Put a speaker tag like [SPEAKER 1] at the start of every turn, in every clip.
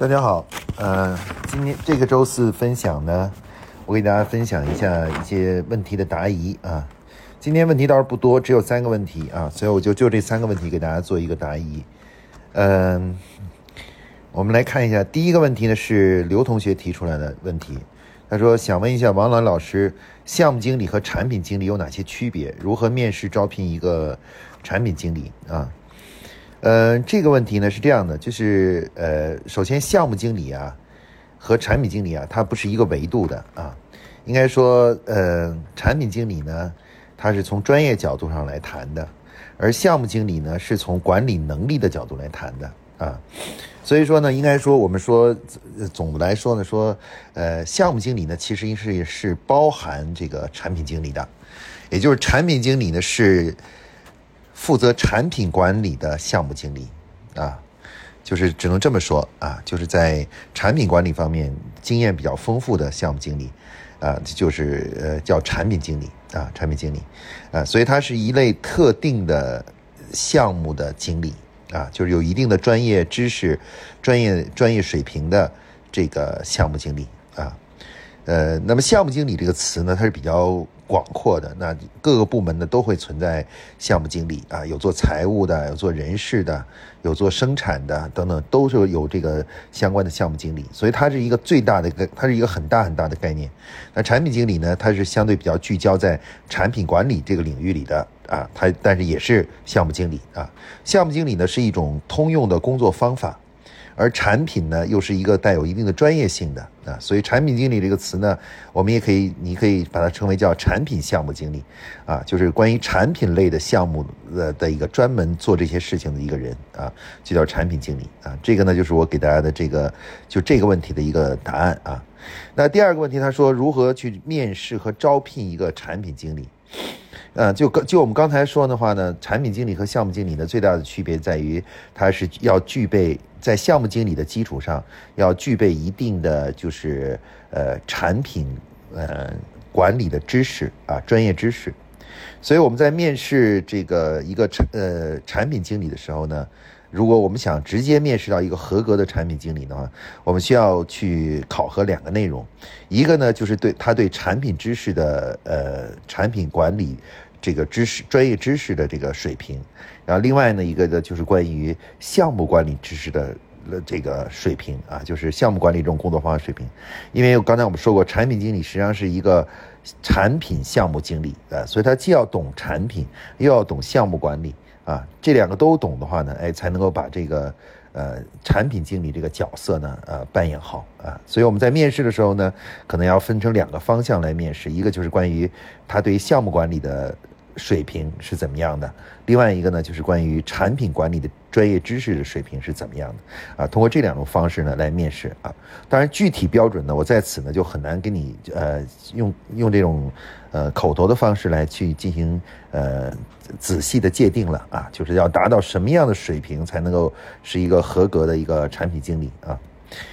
[SPEAKER 1] 大家好，呃，今天这个周四分享呢，我给大家分享一下一些问题的答疑啊。今天问题倒是不多，只有三个问题啊，所以我就就这三个问题给大家做一个答疑。嗯，我们来看一下第一个问题呢，是刘同学提出来的问题。他说想问一下王兰老师，项目经理和产品经理有哪些区别？如何面试招聘一个产品经理啊？呃，这个问题呢是这样的，就是呃，首先项目经理啊和产品经理啊，它不是一个维度的啊。应该说，呃，产品经理呢，他是从专业角度上来谈的，而项目经理呢是从管理能力的角度来谈的啊。所以说呢，应该说我们说总的来说呢，说呃，项目经理呢其实是是包含这个产品经理的，也就是产品经理呢是。负责产品管理的项目经理，啊，就是只能这么说啊，就是在产品管理方面经验比较丰富的项目经理，啊，就是呃叫产品经理啊，产品经理，啊，所以它是一类特定的项目的经理啊，就是有一定的专业知识、专业专业水平的这个项目经理啊，呃，那么项目经理这个词呢，它是比较。广阔的那各个部门呢都会存在项目经理啊，有做财务的，有做人事的，有做生产的等等，都是有这个相关的项目经理。所以它是一个最大的一个，它是一个很大很大的概念。那产品经理呢，它是相对比较聚焦在产品管理这个领域里的啊，它但是也是项目经理啊。项目经理呢是一种通用的工作方法。而产品呢，又是一个带有一定的专业性的啊，所以产品经理这个词呢，我们也可以，你可以把它称为叫产品项目经理，啊，就是关于产品类的项目的的一个专门做这些事情的一个人啊，就叫产品经理啊。这个呢，就是我给大家的这个就这个问题的一个答案啊。那第二个问题，他说如何去面试和招聘一个产品经理？呃，就就我们刚才说的话呢，产品经理和项目经理呢，最大的区别在于，他是要具备在项目经理的基础上，要具备一定的就是呃产品呃管理的知识啊，专业知识。所以我们在面试这个一个产呃产品经理的时候呢。如果我们想直接面试到一个合格的产品经理的话，我们需要去考核两个内容，一个呢就是对他对产品知识的呃产品管理这个知识专业知识的这个水平，然后另外呢一个呢就是关于项目管理知识的这个水平啊，就是项目管理这种工作方法水平，因为刚才我们说过，产品经理实际上是一个产品项目经理啊，所以他既要懂产品，又要懂项目管理。啊，这两个都懂的话呢，哎，才能够把这个呃产品经理这个角色呢，呃扮演好啊。所以我们在面试的时候呢，可能要分成两个方向来面试，一个就是关于他对项目管理的水平是怎么样的，另外一个呢就是关于产品管理的专业知识的水平是怎么样的啊。通过这两种方式呢来面试啊。当然具体标准呢，我在此呢就很难给你呃用用这种呃口头的方式来去进行呃。仔细的界定了啊，就是要达到什么样的水平才能够是一个合格的一个产品经理啊？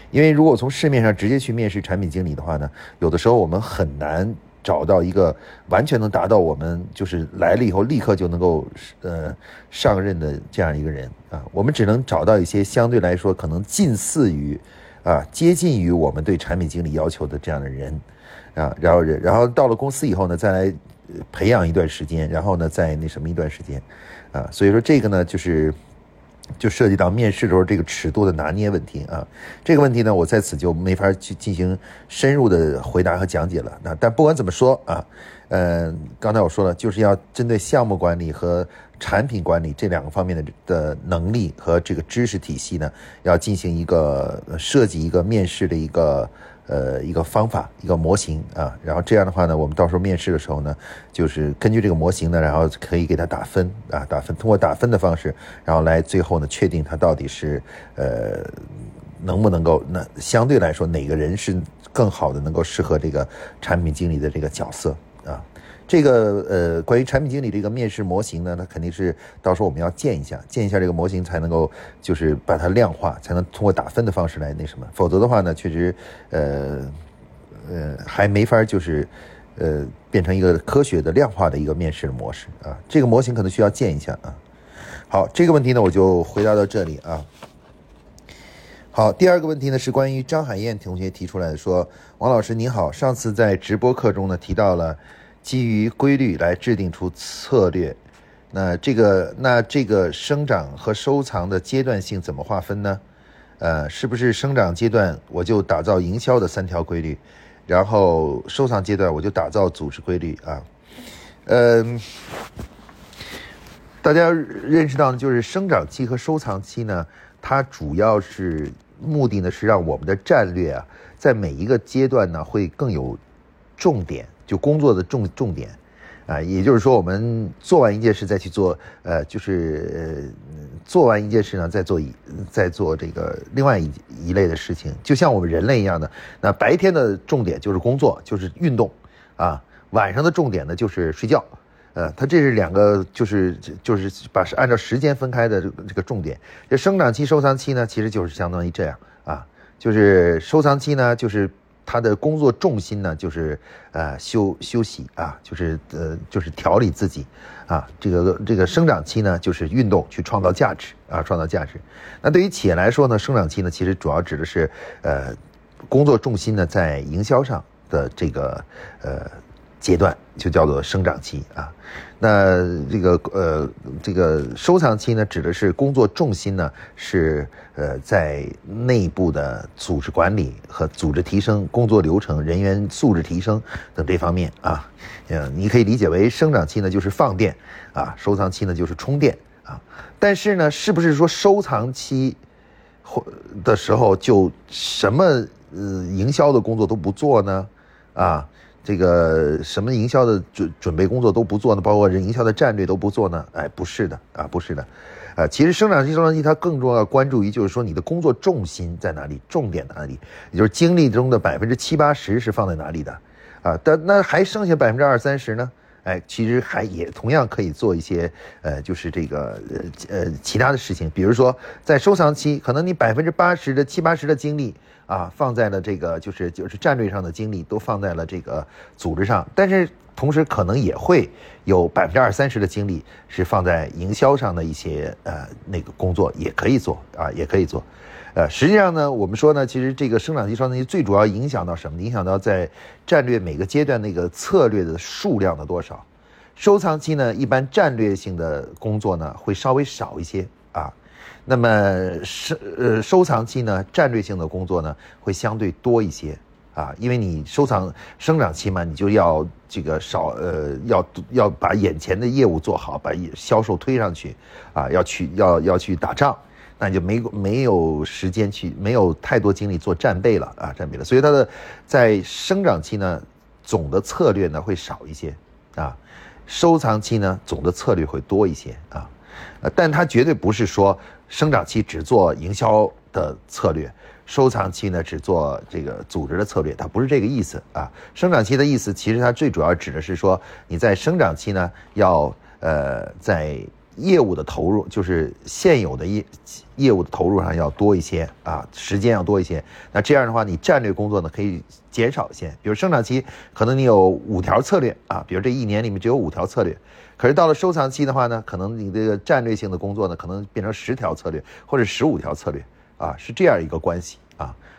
[SPEAKER 1] 因为如果从市面上直接去面试产品经理的话呢，有的时候我们很难找到一个完全能达到我们就是来了以后立刻就能够呃上任的这样一个人啊，我们只能找到一些相对来说可能近似于啊接近于我们对产品经理要求的这样的人啊，然后然后到了公司以后呢，再来。培养一段时间，然后呢，再那什么一段时间，啊，所以说这个呢，就是就涉及到面试的时候这个尺度的拿捏问题啊。这个问题呢，我在此就没法去进行深入的回答和讲解了。那但不管怎么说啊，嗯，刚才我说了，就是要针对项目管理和产品管理这两个方面的的能力和这个知识体系呢，要进行一个设计一个面试的一个。呃，一个方法，一个模型啊，然后这样的话呢，我们到时候面试的时候呢，就是根据这个模型呢，然后可以给他打分啊，打分，通过打分的方式，然后来最后呢，确定他到底是呃能不能够，那相对来说哪个人是更好的，能够适合这个产品经理的这个角色。这个呃，关于产品经理这个面试模型呢，那肯定是到时候我们要建一下，建一下这个模型才能够就是把它量化，才能通过打分的方式来那什么，否则的话呢，确实呃呃还没法就是呃变成一个科学的量化的一个面试的模式啊。这个模型可能需要建一下啊。好，这个问题呢我就回答到这里啊。好，第二个问题呢是关于张海燕同学提出来的，说王老师您好，上次在直播课中呢提到了基于规律来制定出策略，那这个那这个生长和收藏的阶段性怎么划分呢？呃，是不是生长阶段我就打造营销的三条规律，然后收藏阶段我就打造组织规律啊？嗯，大家认识到呢，就是生长期和收藏期呢，它主要是。目的呢是让我们的战略啊，在每一个阶段呢会更有重点，就工作的重重点啊，也就是说，我们做完一件事再去做，呃，就是做完一件事呢再做一再做这个另外一一类的事情，就像我们人类一样的。那白天的重点就是工作，就是运动啊，晚上的重点呢就是睡觉。呃，它这是两个，就是就是把是按照时间分开的这个这个重点。这生长期、收藏期呢，其实就是相当于这样啊，就是收藏期呢，就是他的工作重心呢，就是呃休休息啊，就是呃就是调理自己啊。这个这个生长期呢，就是运动去创造价值啊，创造价值。那对于企业来说呢，生长期呢，其实主要指的是呃工作重心呢在营销上的这个呃。阶段就叫做生长期啊，那这个呃这个收藏期呢，指的是工作重心呢是呃在内部的组织管理和组织提升、工作流程、人员素质提升等这方面啊，嗯，你可以理解为生长期呢就是放电啊，收藏期呢就是充电啊。但是呢，是不是说收藏期或的时候就什么呃营销的工作都不做呢？啊？这个什么营销的准准备工作都不做呢？包括人营销的战略都不做呢？哎，不是的啊，不是的，啊，其实生长期、收藏期它更重要关注于就是说你的工作重心在哪里，重点哪里，也就是精力中的百分之七八十是放在哪里的，啊，但那还剩下百分之二三十呢？哎，其实还也同样可以做一些呃，就是这个呃呃其他的事情，比如说在收藏期，可能你百分之八十的七八十的精力。啊，放在了这个就是就是战略上的精力都放在了这个组织上，但是同时可能也会有百分之二三十的精力是放在营销上的一些呃那个工作也可以做啊，也可以做。呃，实际上呢，我们说呢，其实这个生长期、收藏期最主要影响到什么？影响到在战略每个阶段那个策略的数量的多少。收藏期呢，一般战略性的工作呢会稍微少一些啊。那么收呃收藏期呢，战略性的工作呢会相对多一些啊，因为你收藏生长期嘛，你就要这个少呃要要把眼前的业务做好，把销售推上去啊，要去要要去打仗，那就没没有时间去，没有太多精力做战备了啊，战备了。所以它的在生长期呢，总的策略呢会少一些啊，收藏期呢总的策略会多一些啊，呃，但它绝对不是说。生长期只做营销的策略，收藏期呢只做这个组织的策略，它不是这个意思啊。生长期的意思，其实它最主要指的是说，你在生长期呢要呃在业务的投入，就是现有的业业务的投入上要多一些啊，时间要多一些。那这样的话，你战略工作呢可以减少一些。比如生长期可能你有五条策略啊，比如这一年里面只有五条策略。可是到了收藏期的话呢，可能你这个战略性的工作呢，可能变成十条策略或者十五条策略，啊，是这样一个关系。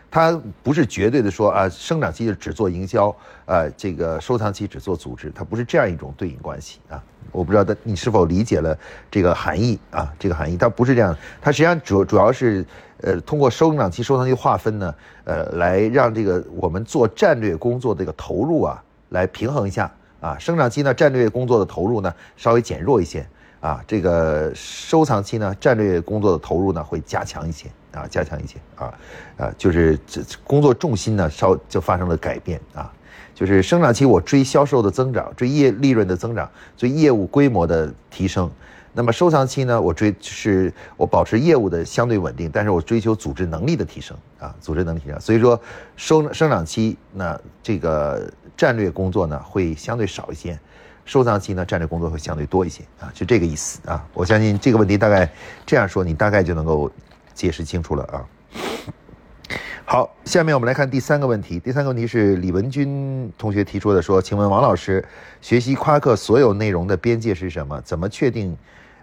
[SPEAKER 1] 它不是绝对的说啊，生长期就只做营销，呃，这个收藏期只做组织，它不是这样一种对应关系啊。我不知道的你是否理解了这个含义啊？这个含义它不是这样，它实际上主主要是呃通过收长期、收藏期划分呢，呃，来让这个我们做战略工作这个投入啊，来平衡一下。啊，生长期呢，战略工作的投入呢稍微减弱一些啊，这个收藏期呢，战略工作的投入呢会加强一些啊，加强一些啊，啊，就是这工作重心呢稍就发生了改变啊，就是生长期我追销售的增长，追业利润的增长，追业务规模的提升。那么收藏期呢，我追是我保持业务的相对稳定，但是我追求组织能力的提升啊，组织能力提升。所以说收生长期那这个战略工作呢会相对少一些，收藏期呢战略工作会相对多一些啊，就这个意思啊。我相信这个问题大概这样说，你大概就能够解释清楚了啊。好，下面我们来看第三个问题。第三个问题是李文军同学提出的，说：“请问王老师，学习夸克所有内容的边界是什么？怎么确定？”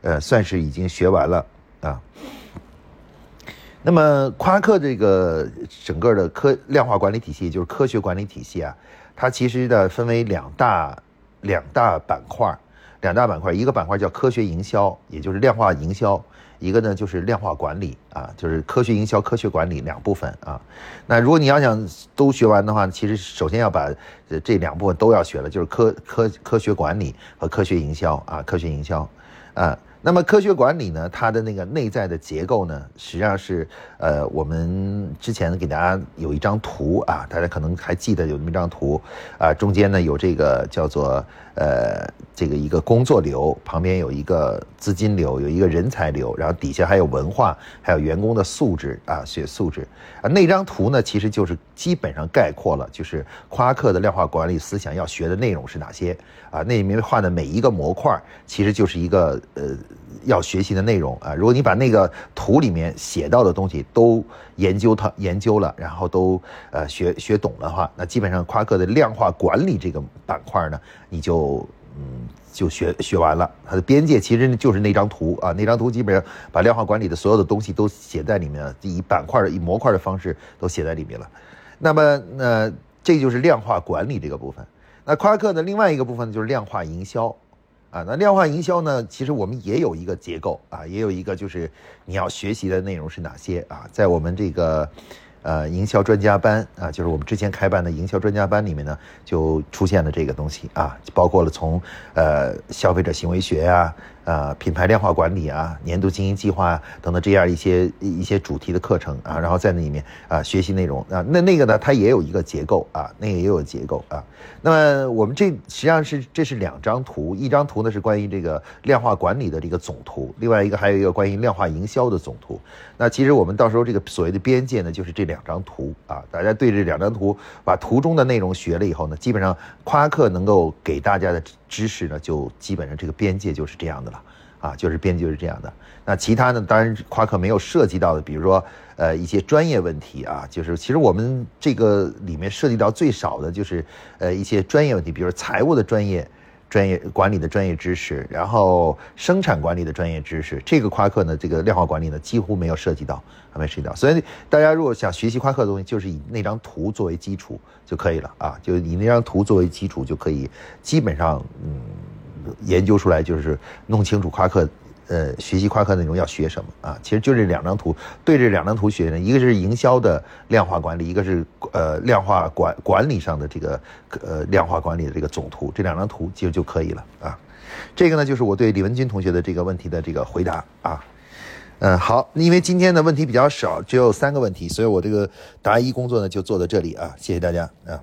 [SPEAKER 1] 呃，算是已经学完了啊。那么夸克这个整个的科量化管理体系，就是科学管理体系啊，它其实的分为两大两大板块，两大板块，一个板块叫科学营销，也就是量化营销。一个呢就是量化管理啊，就是科学营销、科学管理两部分啊。那如果你要想都学完的话，其实首先要把这两部分都要学了，就是科科科学管理和科学营销啊，科学营销啊。那么科学管理呢，它的那个内在的结构呢，实际上是呃，我们之前给大家有一张图啊，大家可能还记得有那么一张图啊，中间呢有这个叫做呃这个一个工作流，旁边有一个资金流，有一个人才流，然后底下还有文化，还有员工的素质啊，学素质啊。那张图呢，其实就是基本上概括了，就是夸克的量化管理思想要学的内容是哪些啊？那里面画的每一个模块，其实就是一个呃。要学习的内容啊，如果你把那个图里面写到的东西都研究它研究了，然后都呃学学懂的话，那基本上夸克的量化管理这个板块呢，你就嗯就学学完了。它的边界其实就是那张图啊，那张图基本上把量化管理的所有的东西都写在里面了，以板块以模块的方式都写在里面了。那么那这就是量化管理这个部分。那夸克的另外一个部分就是量化营销。啊，那量化营销呢？其实我们也有一个结构啊，也有一个就是你要学习的内容是哪些啊？在我们这个呃营销专家班啊，就是我们之前开办的营销专家班里面呢，就出现了这个东西啊，包括了从呃消费者行为学啊。啊，品牌量化管理啊，年度经营计划等等这样一些一些主题的课程啊，然后在那里面啊学习内容啊，那那个呢，它也有一个结构啊，那个也有结构啊。那么我们这实际上是这是两张图，一张图呢是关于这个量化管理的这个总图，另外一个还有一个关于量化营销的总图。那其实我们到时候这个所谓的边界呢，就是这两张图啊，大家对这两张图把图中的内容学了以后呢，基本上夸克能够给大家的。知识呢，就基本上这个边界就是这样的，啊，就是编辑就是这样的。那其他呢，当然夸克没有涉及到的，比如说呃一些专业问题啊，就是其实我们这个里面涉及到最少的就是呃一些专业问题，比如说财务的专业、专业管理的专业知识，然后生产管理的专业知识，这个夸克呢，这个量化管理呢几乎没有涉及到，还没涉及到。所以大家如果想学习夸克的东西，就是以那张图作为基础。就可以了啊，就以那张图作为基础就可以，基本上嗯研究出来就是弄清楚夸克呃学习夸克内容要学什么啊，其实就这两张图对这两张图学呢，一个是营销的量化管理，一个是呃量化管管理上的这个呃量化管理的这个总图，这两张图其实就可以了啊。这个呢就是我对李文军同学的这个问题的这个回答啊。嗯，好，因为今天的问题比较少，只有三个问题，所以我这个答疑工作呢就做到这里啊，谢谢大家啊。